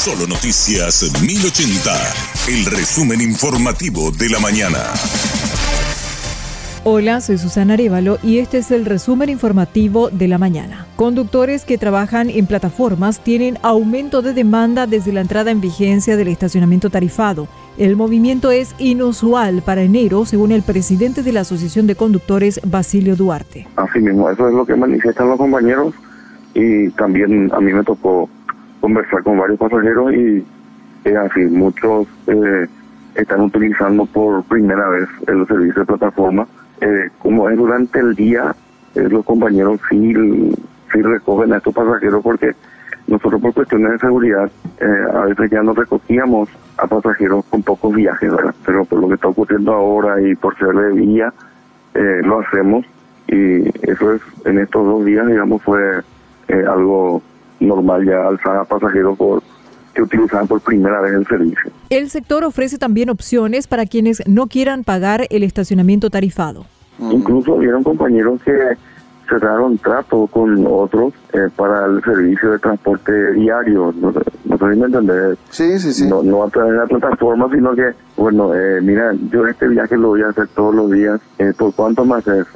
Solo Noticias 1080, el resumen informativo de la mañana. Hola, soy Susana Arevalo y este es el resumen informativo de la mañana. Conductores que trabajan en plataformas tienen aumento de demanda desde la entrada en vigencia del estacionamiento tarifado. El movimiento es inusual para enero, según el presidente de la Asociación de Conductores, Basilio Duarte. Así mismo, eso es lo que manifiestan los compañeros y también a mí me tocó conversar con varios pasajeros y es así, muchos eh, están utilizando por primera vez el servicio de plataforma. Eh, como es durante el día, eh, los compañeros sí, sí recogen a estos pasajeros porque nosotros por cuestiones de seguridad a veces ya no recogíamos a pasajeros con pocos viajes, ¿verdad? pero por lo que está ocurriendo ahora y por ser de vía, lo hacemos y eso es en estos dos días, digamos, fue algo normal ya alzada a pasajeros por que utilizaban por primera vez el servicio. El sector ofrece también opciones para quienes no quieran pagar el estacionamiento tarifado. Incluso vieron compañeros que cerraron trato con otros eh, para el servicio de transporte diario. No, no sé si me entendés. Sí, sí, sí. No, no a través de la plataforma, sino que, bueno, eh, mira, yo este viaje lo voy a hacer todos los días. Eh, ¿Por cuánto más es?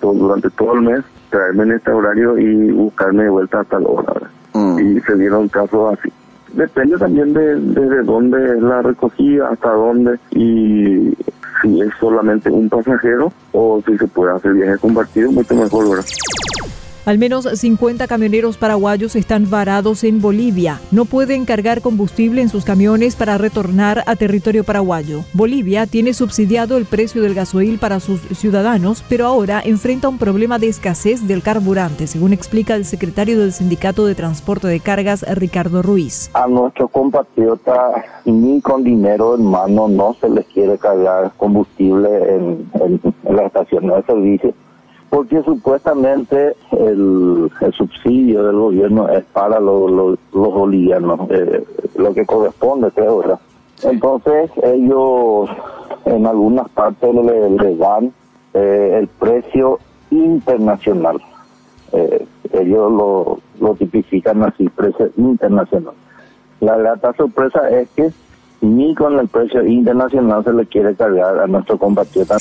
durante todo el mes, traerme en este horario y buscarme de vuelta a tal hora. Mm. Y se dieron casos así. Depende también de, de, dónde es la recogida, hasta dónde y si es solamente un pasajero o si se puede hacer viaje compartido, mucho mejor, ¿verdad? Al menos 50 camioneros paraguayos están varados en Bolivia. No pueden cargar combustible en sus camiones para retornar a territorio paraguayo. Bolivia tiene subsidiado el precio del gasoil para sus ciudadanos, pero ahora enfrenta un problema de escasez del carburante, según explica el secretario del Sindicato de Transporte de Cargas, Ricardo Ruiz. A nuestros compatriotas ni con dinero en mano no se les quiere cargar combustible en, en la estación de servicio porque supuestamente el, subsidio del gobierno es para los bolivianos, eh, lo que corresponde, creo, ¿verdad? Entonces ellos en algunas partes le, dan eh, el precio internacional. Eh, ellos lo, lo tipifican así, precio internacional. La grata sorpresa es que ni con el precio internacional se le quiere cargar a nuestro compatriota.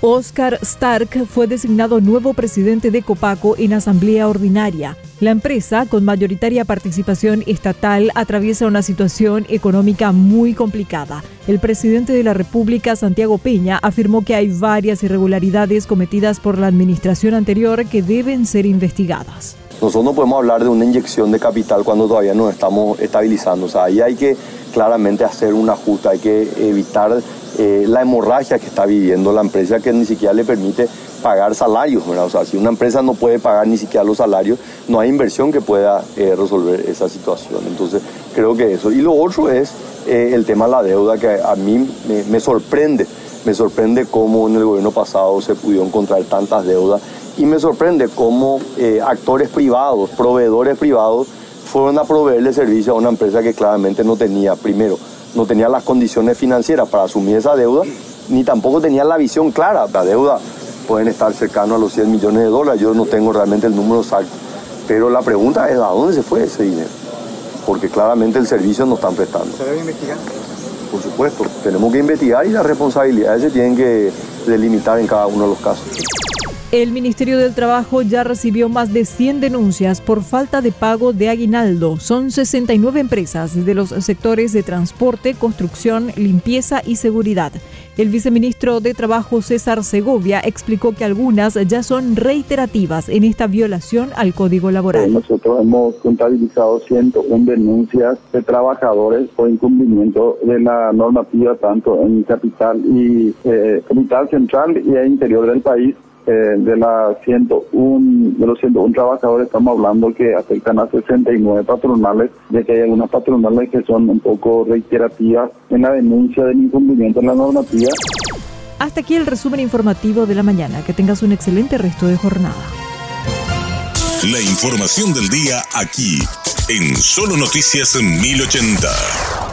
Oscar Stark fue designado nuevo presidente de Copaco en asamblea ordinaria. La empresa, con mayoritaria participación estatal, atraviesa una situación económica muy complicada. El presidente de la República, Santiago Peña, afirmó que hay varias irregularidades cometidas por la administración anterior que deben ser investigadas. Nosotros no podemos hablar de una inyección de capital cuando todavía no estamos estabilizando. O sea, ahí hay que claramente hacer un ajuste, hay que evitar eh, la hemorragia que está viviendo la empresa que ni siquiera le permite pagar salarios. O sea, si una empresa no puede pagar ni siquiera los salarios, no hay inversión que pueda eh, resolver esa situación. Entonces, creo que eso. Y lo otro es eh, el tema de la deuda, que a mí me, sorprende. Me sorprende cómo en el gobierno pasado se pudieron encontrar tantas deudas y me sorprende cómo actores privados, proveedores privados, fueron a proveerle servicio a una empresa que claramente no tenía, primero, no tenía las condiciones financieras para asumir esa deuda, ni tampoco tenía la visión clara. La deuda pueden estar cercano a los 100 millones de dólares, yo no tengo realmente el número exacto. Pero la pregunta es, ¿a dónde se fue ese dinero? Porque claramente el servicio no están prestando. ¿Se debe investigar? Por supuesto, tenemos que investigar y las responsabilidades se tienen que delimitar en cada uno de los casos. El Ministerio del Trabajo ya recibió más de 100 denuncias por falta de pago de aguinaldo. Son 69 empresas de los sectores de transporte, construcción, limpieza y seguridad. El viceministro de Trabajo César Segovia explicó que algunas ya son reiterativas en esta violación al Código Laboral. Nosotros hemos contabilizado 101 denuncias de trabajadores por incumplimiento de la normativa tanto en capital y eh, capital central y el interior del país eh, de, la 101, de los 101 trabajadores estamos hablando que afectan a 69 patronales, de que hay algunas patronales que son un poco reiterativas en la denuncia del incumplimiento de la normativa. Hasta aquí el resumen informativo de la mañana. Que tengas un excelente resto de jornada. La información del día aquí, en Solo Noticias 1080.